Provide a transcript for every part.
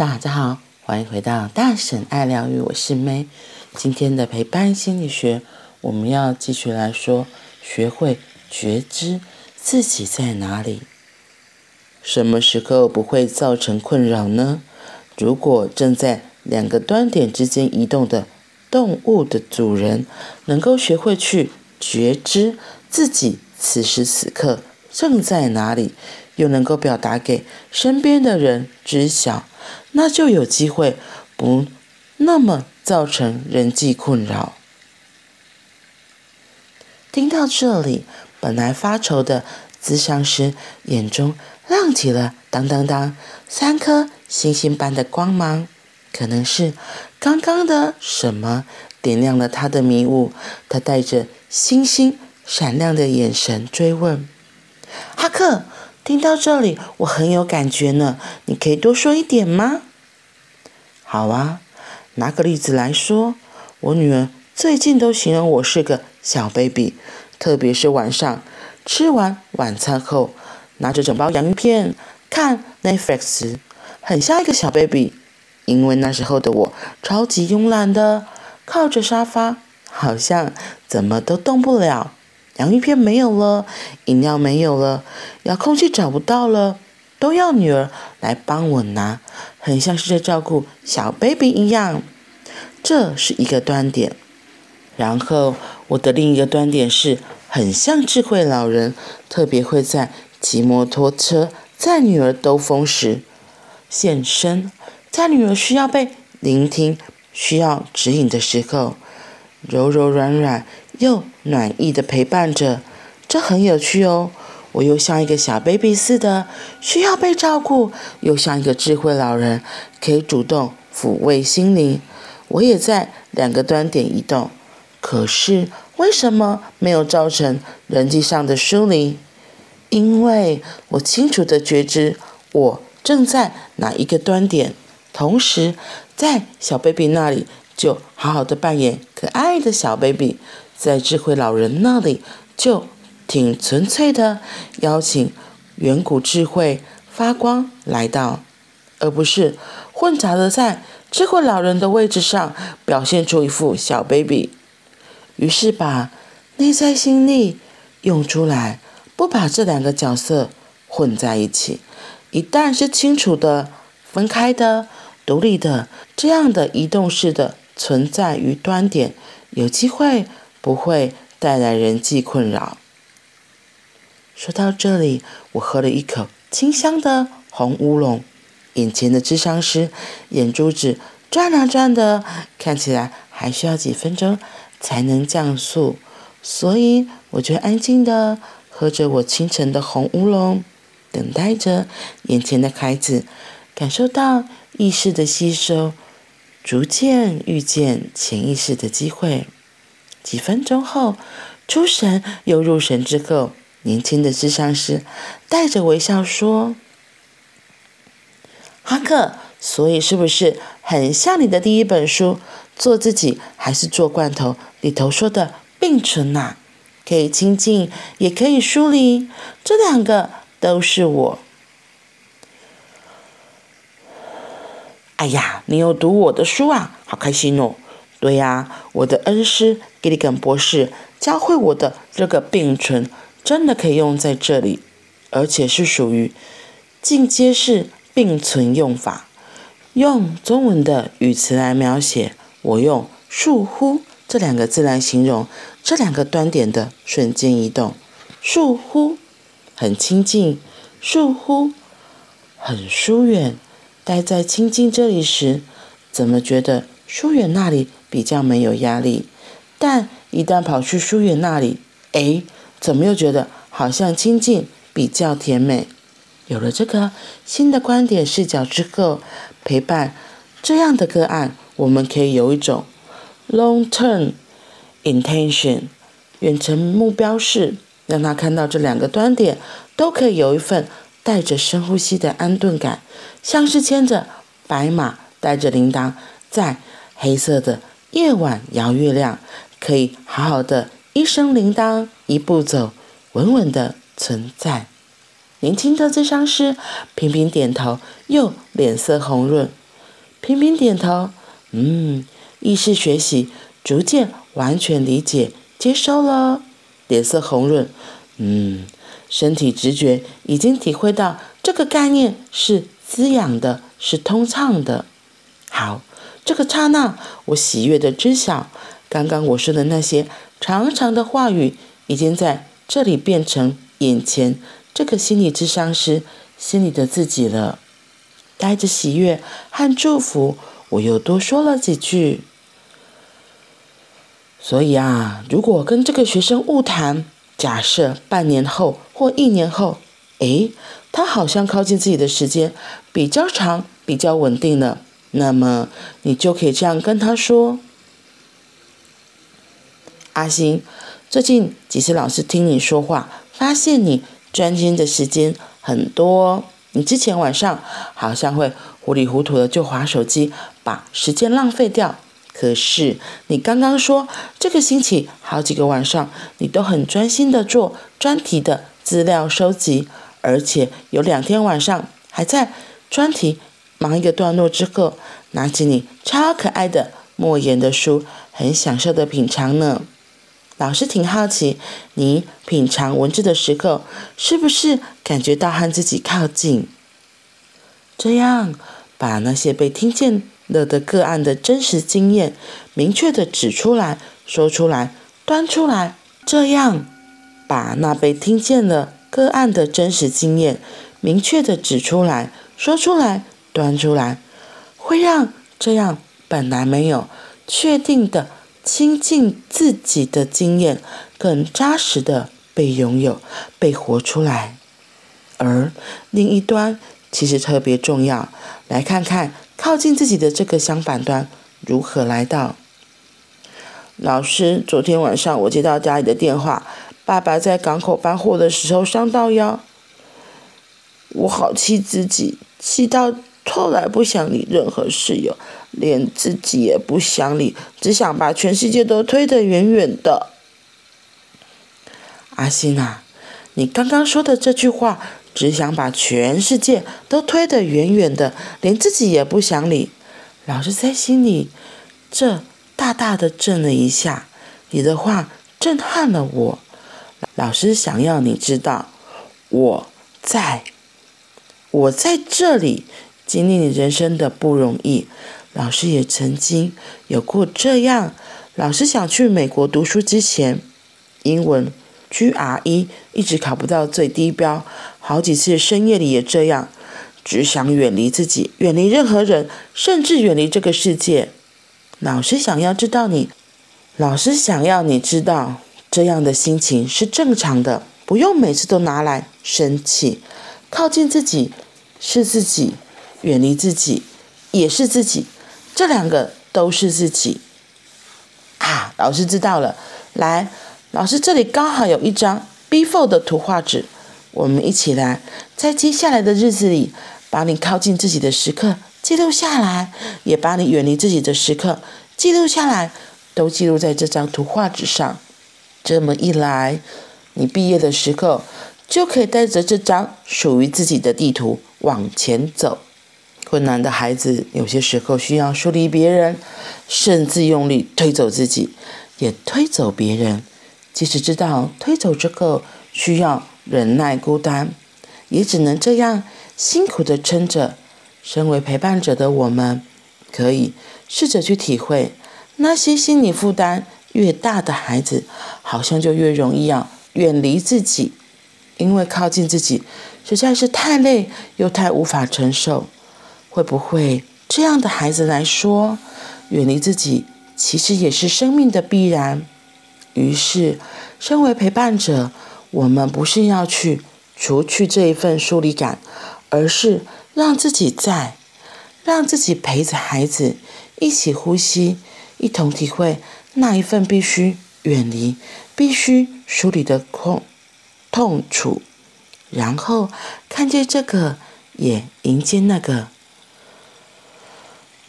大家好，欢迎回到大婶爱疗愈，我是 May。今天的陪伴心理学，我们要继续来说，学会觉知自己在哪里，什么时候不会造成困扰呢？如果正在两个端点之间移动的动物的主人，能够学会去觉知自己此时此刻正在哪里，又能够表达给身边的人知晓。那就有机会不那么造成人际困扰。听到这里，本来发愁的咨商师眼中亮起了当当当三颗星星般的光芒，可能是刚刚的什么点亮了他的迷雾。他带着星星闪亮的眼神追问：“哈克。”听到这里，我很有感觉呢。你可以多说一点吗？好啊，拿个例子来说，我女儿最近都形容我是个小 baby，特别是晚上吃完晚餐后，拿着整包洋芋片看 Netflix，很像一个小 baby。因为那时候的我超级慵懒的，靠着沙发，好像怎么都动不了。洋芋片没有了，饮料没有了，遥控器找不到了，都要女儿来帮我拿，很像是在照顾小 baby 一样。这是一个端点。然后我的另一个端点是很像智慧老人，特别会在骑摩托车载女儿兜风时现身，在女儿需要被聆听、需要指引的时候，柔柔软软。又暖意的陪伴着，这很有趣哦。我又像一个小 baby 似的，需要被照顾；又像一个智慧老人，可以主动抚慰心灵。我也在两个端点移动，可是为什么没有造成人际上的疏离？因为我清楚的觉知我正在哪一个端点，同时在小 baby 那里就好好的扮演可爱的小 baby。在智慧老人那里，就挺纯粹的邀请远古智慧发光来到，而不是混杂的在智慧老人的位置上表现出一副小 baby。于是把内在心力用出来，不把这两个角色混在一起。一旦是清楚的、分开的、独立的这样的移动式的存在于端点，有机会。不会带来人际困扰。说到这里，我喝了一口清香的红乌龙。眼前的智商师眼珠子转啊转的，看起来还需要几分钟才能降速，所以我就安静的喝着我清晨的红乌龙，等待着眼前的孩子感受到意识的吸收，逐渐遇见潜意识的机会。几分钟后，出神又入神之后，年轻的智商师带着微笑说：“哈克，所以是不是很像你的第一本书《做自己还是做罐头》里头说的并存呐、啊？可以亲近，也可以疏离，这两个都是我。”哎呀，你有读我的书啊，好开心哦！对呀，我的恩师吉里根博士教会我的这个并存，真的可以用在这里，而且是属于进阶式并存用法。用中文的语词来描写，我用“倏忽”这两个字来形容这两个端点的瞬间移动。倏忽很亲近，倏忽很疏远。待在亲近这里时，怎么觉得疏远那里？比较没有压力，但一旦跑去疏远那里，哎，怎么又觉得好像亲近比较甜美？有了这个新的观点视角之后，陪伴这样的个案，我们可以有一种 long-term intention，远程目标是让他看到这两个端点都可以有一份带着深呼吸的安顿感，像是牵着白马，带着铃铛，在黑色的。夜晚摇月亮，可以好好的一声铃铛，一步走，稳稳的存在。年轻的咨商师频频点头，又脸色红润。频频点头。嗯，意识学习逐渐完全理解接收了，脸色红润。嗯，身体直觉已经体会到这个概念是滋养的，是通畅的。好，这个刹那，我喜悦地知晓，刚刚我说的那些长长的话语，已经在这里变成眼前这个心理智商师心里的自己了。带着喜悦和祝福，我又多说了几句。所以啊，如果跟这个学生误谈，假设半年后或一年后，诶，他好像靠近自己的时间比较长，比较稳定了，那么你就可以这样跟他说：“阿星，最近几次老师听你说话，发现你专心的时间很多。”你之前晚上好像会糊里糊涂的就划手机，把时间浪费掉。可是你刚刚说这个星期好几个晚上你都很专心的做专题的资料收集，而且有两天晚上还在专题忙一个段落之后，拿起你超可爱的莫言的书，很享受的品尝呢。老师挺好奇，你品尝文字的时候，是不是感觉到和自己靠近？这样，把那些被听见了的个案的真实经验，明确的指出来、说出来、端出来。这样，把那被听见了个案的真实经验，明确的指出来、说出来、端出来，会让这样本来没有确定的。亲近自己的经验更扎实的被拥有、被活出来，而另一端其实特别重要。来看看靠近自己的这个相反端如何来到。老师，昨天晚上我接到家里的电话，爸爸在港口搬货的时候伤到腰，我好气自己，气到。后来不想理任何室友，连自己也不想理，只想把全世界都推得远远的。阿星啊，你刚刚说的这句话，只想把全世界都推得远远的，连自己也不想理。老师在心里这大大的震了一下，你的话震撼了我。老师想要你知道，我在，我在这里。经历你人生的不容易，老师也曾经有过这样。老师想去美国读书之前，英文 GRE 一直考不到最低标，好几次深夜里也这样，只想远离自己，远离任何人，甚至远离这个世界。老师想要知道你，老师想要你知道，这样的心情是正常的，不用每次都拿来生气，靠近自己是自己。远离自己，也是自己，这两个都是自己。啊，老师知道了。来，老师这里刚好有一张 B4 的图画纸，我们一起来，在接下来的日子里，把你靠近自己的时刻记录下来，也把你远离自己的时刻记录下来，都记录在这张图画纸上。这么一来，你毕业的时候就可以带着这张属于自己的地图往前走。困难的孩子有些时候需要疏离别人，甚至用力推走自己，也推走别人。即使知道推走之后需要忍耐孤单，也只能这样辛苦地撑着。身为陪伴者的我们，可以试着去体会，那些心理负担越大的孩子，好像就越容易要远离自己，因为靠近自己实在是太累，又太无法承受。会不会这样的孩子来说，远离自己其实也是生命的必然？于是，身为陪伴者，我们不是要去除去这一份疏离感，而是让自己在，让自己陪着孩子一起呼吸，一同体会那一份必须远离、必须疏离的痛痛楚，然后看见这个，也迎接那个。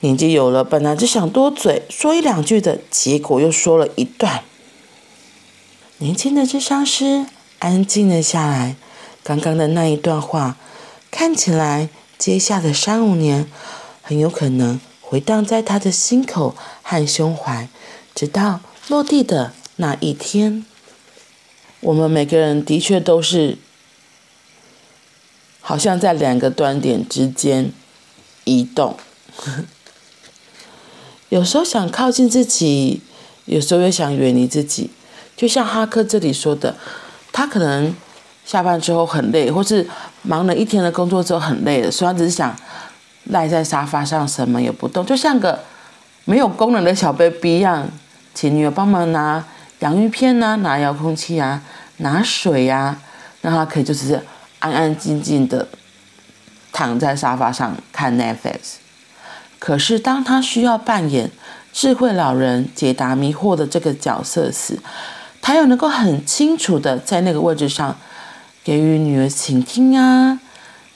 年纪有了，本来只想多嘴说一两句的，结果又说了一段。年轻的智商师安静了下来，刚刚的那一段话，看起来接下的三五年很有可能回荡在他的心口和胸怀，直到落地的那一天。我们每个人的确都是，好像在两个端点之间移动。有时候想靠近自己，有时候又想远离自己。就像哈克这里说的，他可能下班之后很累，或是忙了一天的工作之后很累了，所以他只是想赖在沙发上，什么也不动，就像个没有功能的小 baby 一样，请女友帮忙拿洋芋片啊，拿遥控器啊，拿水呀、啊，让他可以就是安安静静的躺在沙发上看 Netflix。可是当他需要扮演智慧老人解答迷惑的这个角色时，他又能够很清楚的在那个位置上，给予女儿倾听啊，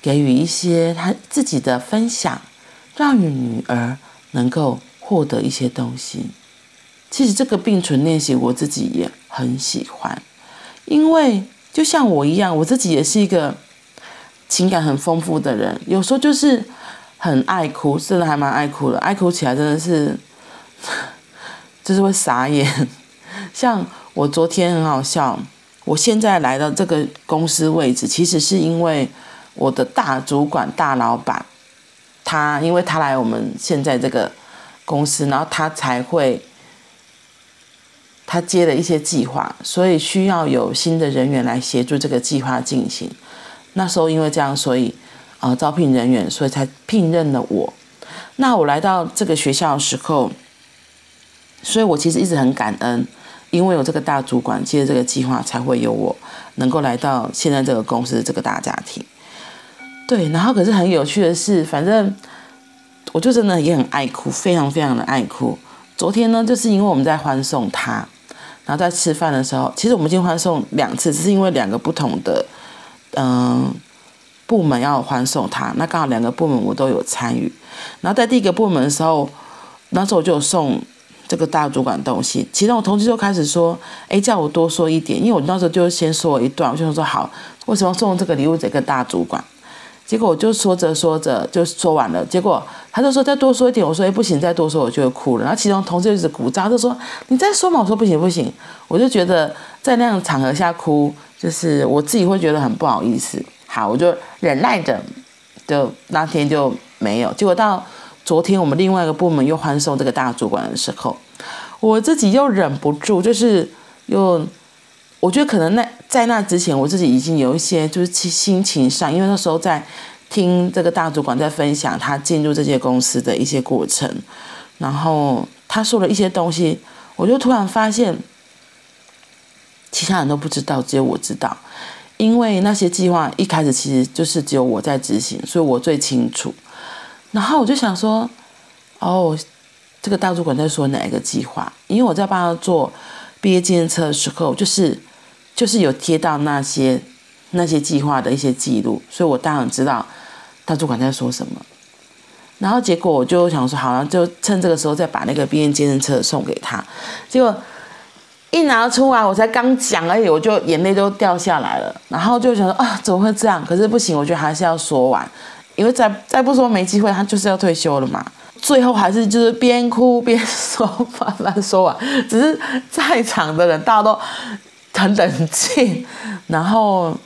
给予一些他自己的分享，让与女儿能够获得一些东西。其实这个并存练习我自己也很喜欢，因为就像我一样，我自己也是一个情感很丰富的人，有时候就是很爱哭，真的还蛮爱哭的，爱哭起来真的是，就是会傻眼，像。我昨天很好笑，我现在来到这个公司位置，其实是因为我的大主管、大老板，他因为他来我们现在这个公司，然后他才会，他接了一些计划，所以需要有新的人员来协助这个计划进行。那时候因为这样，所以呃招聘人员，所以才聘任了我。那我来到这个学校的时候，所以我其实一直很感恩。因为有这个大主管接这个计划，才会有我能够来到现在这个公司这个大家庭。对，然后可是很有趣的是，反正我就真的也很爱哭，非常非常的爱哭。昨天呢，就是因为我们在欢送他，然后在吃饭的时候，其实我们已经欢送两次，只是因为两个不同的嗯、部门要欢送他，那刚好两个部门我都有参与。然后在第一个部门的时候，那时候我就有送。这个大主管东西，其中我同事就开始说：“哎，叫我多说一点，因为我那时候就先说一段，我就说好，为什么送这个礼物给个大主管？结果我就说着说着就说完了，结果他就说再多说一点，我说哎不行，再多说我就会哭了。然后其中同事就一直鼓掌，就说你再说嘛，我说不行不行，我就觉得在那样场合下哭，就是我自己会觉得很不好意思。好，我就忍耐着，就那天就没有。结果到。昨天我们另外一个部门又欢送这个大主管的时候，我自己又忍不住，就是又，我觉得可能那在那之前，我自己已经有一些就是心情上，因为那时候在听这个大主管在分享他进入这些公司的一些过程，然后他说了一些东西，我就突然发现，其他人都不知道，只有我知道，因为那些计划一开始其实就是只有我在执行，所以我最清楚。然后我就想说，哦，这个大主管在说哪一个计划？因为我在帮他做毕业纪念册的时候，就是就是有贴到那些那些计划的一些记录，所以我当然知道大主管在说什么。然后结果我就想说，好了，就趁这个时候再把那个毕业纪念册送给他。结果一拿出来，我才刚讲而已，我就眼泪都掉下来了。然后就想说，啊，怎么会这样？可是不行，我觉得还是要说完。因为再再不说没机会，他就是要退休了嘛。最后还是就是边哭边说，把它说完。只是在场的人大家都很冷静。然后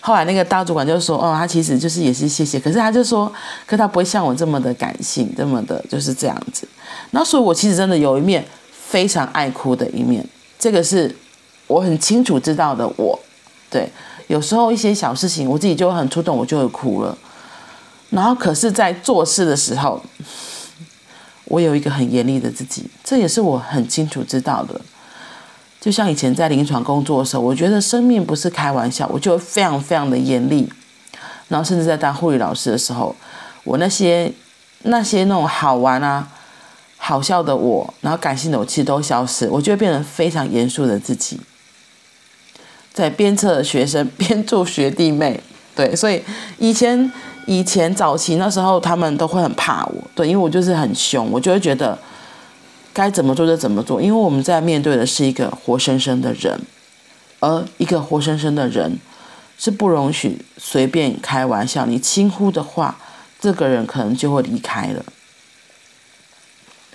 后来那个大主管就说：“哦，他其实就是也是谢谢，可是他就说，可他不会像我这么的感性，这么的就是这样子。”然后所以，我其实真的有一面非常爱哭的一面，这个是我很清楚知道的我。对有时候一些小事情，我自己就很触动，我就会哭了。然后，可是，在做事的时候，我有一个很严厉的自己，这也是我很清楚知道的。就像以前在临床工作的时候，我觉得生命不是开玩笑，我就非常非常的严厉。然后，甚至在当护理老师的时候，我那些那些那种好玩啊、好笑的我，然后感性的我，其实都消失，我就会变成非常严肃的自己，在鞭策学生、鞭助学弟妹。对，所以以前。以前早期那时候，他们都会很怕我，对，因为我就是很凶，我就会觉得该怎么做就怎么做，因为我们在面对的是一个活生生的人，而一个活生生的人是不容许随便开玩笑，你轻忽的话，这个人可能就会离开了。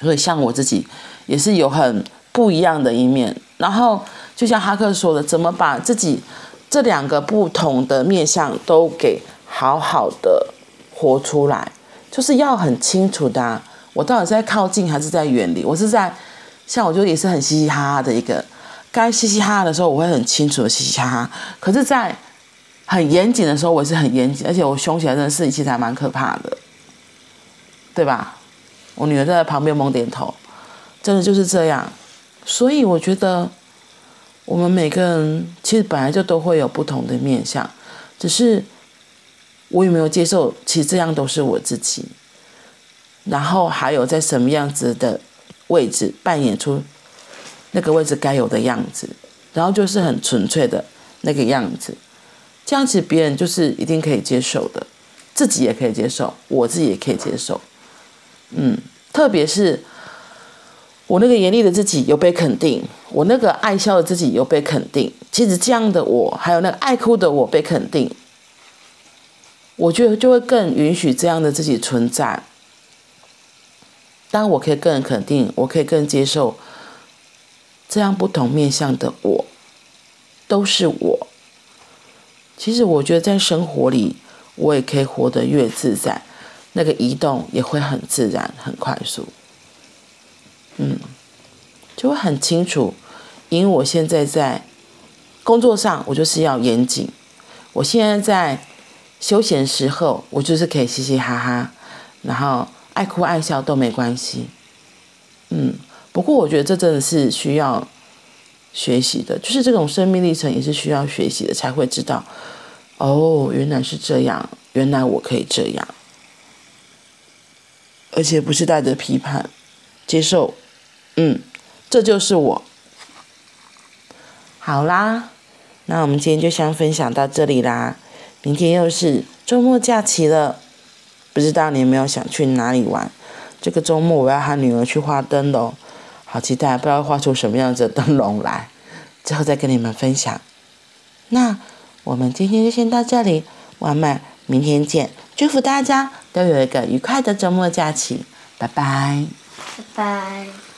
所以像我自己也是有很不一样的一面。然后就像哈克说的，怎么把自己这两个不同的面相都给好好的活出来，就是要很清楚的，我到底是在靠近还是在远离？我是在像我就也是很嘻嘻哈哈的一个，该嘻嘻哈哈的时候我会很清楚的嘻嘻哈哈，可是，在很严谨的时候我是很严谨，而且我凶起来真的是其实还蛮可怕的，对吧？我女儿在旁边猛点头，真的就是这样。所以我觉得，我们每个人其实本来就都会有不同的面相，只是我有没有接受，其实这样都是我自己。然后还有在什么样子的位置扮演出那个位置该有的样子，然后就是很纯粹的那个样子，这样子别人就是一定可以接受的，自己也可以接受，我自己也可以接受。嗯，特别是。我那个严厉的自己有被肯定，我那个爱笑的自己有被肯定。其实这样的我，还有那个爱哭的我被肯定，我觉得就会更允许这样的自己存在。当我可以更肯定，我可以更接受这样不同面向的我，都是我。其实我觉得在生活里，我也可以活得越自在，那个移动也会很自然、很快速。嗯，就会很清楚，因为我现在在工作上，我就是要严谨；我现在在休闲时候，我就是可以嘻嘻哈哈，然后爱哭爱笑都没关系。嗯，不过我觉得这真的是需要学习的，就是这种生命历程也是需要学习的，才会知道，哦，原来是这样，原来我可以这样，而且不是带着批判，接受。嗯，这就是我。好啦，那我们今天就先分享到这里啦。明天又是周末假期了，不知道你有没有想去哪里玩？这个周末我要和女儿去画灯笼，好期待，不知道画出什么样子的灯笼来，之后再跟你们分享。那我们今天就先到这里，晚安明天见。祝福大家都有一个愉快的周末假期，拜拜。拜拜。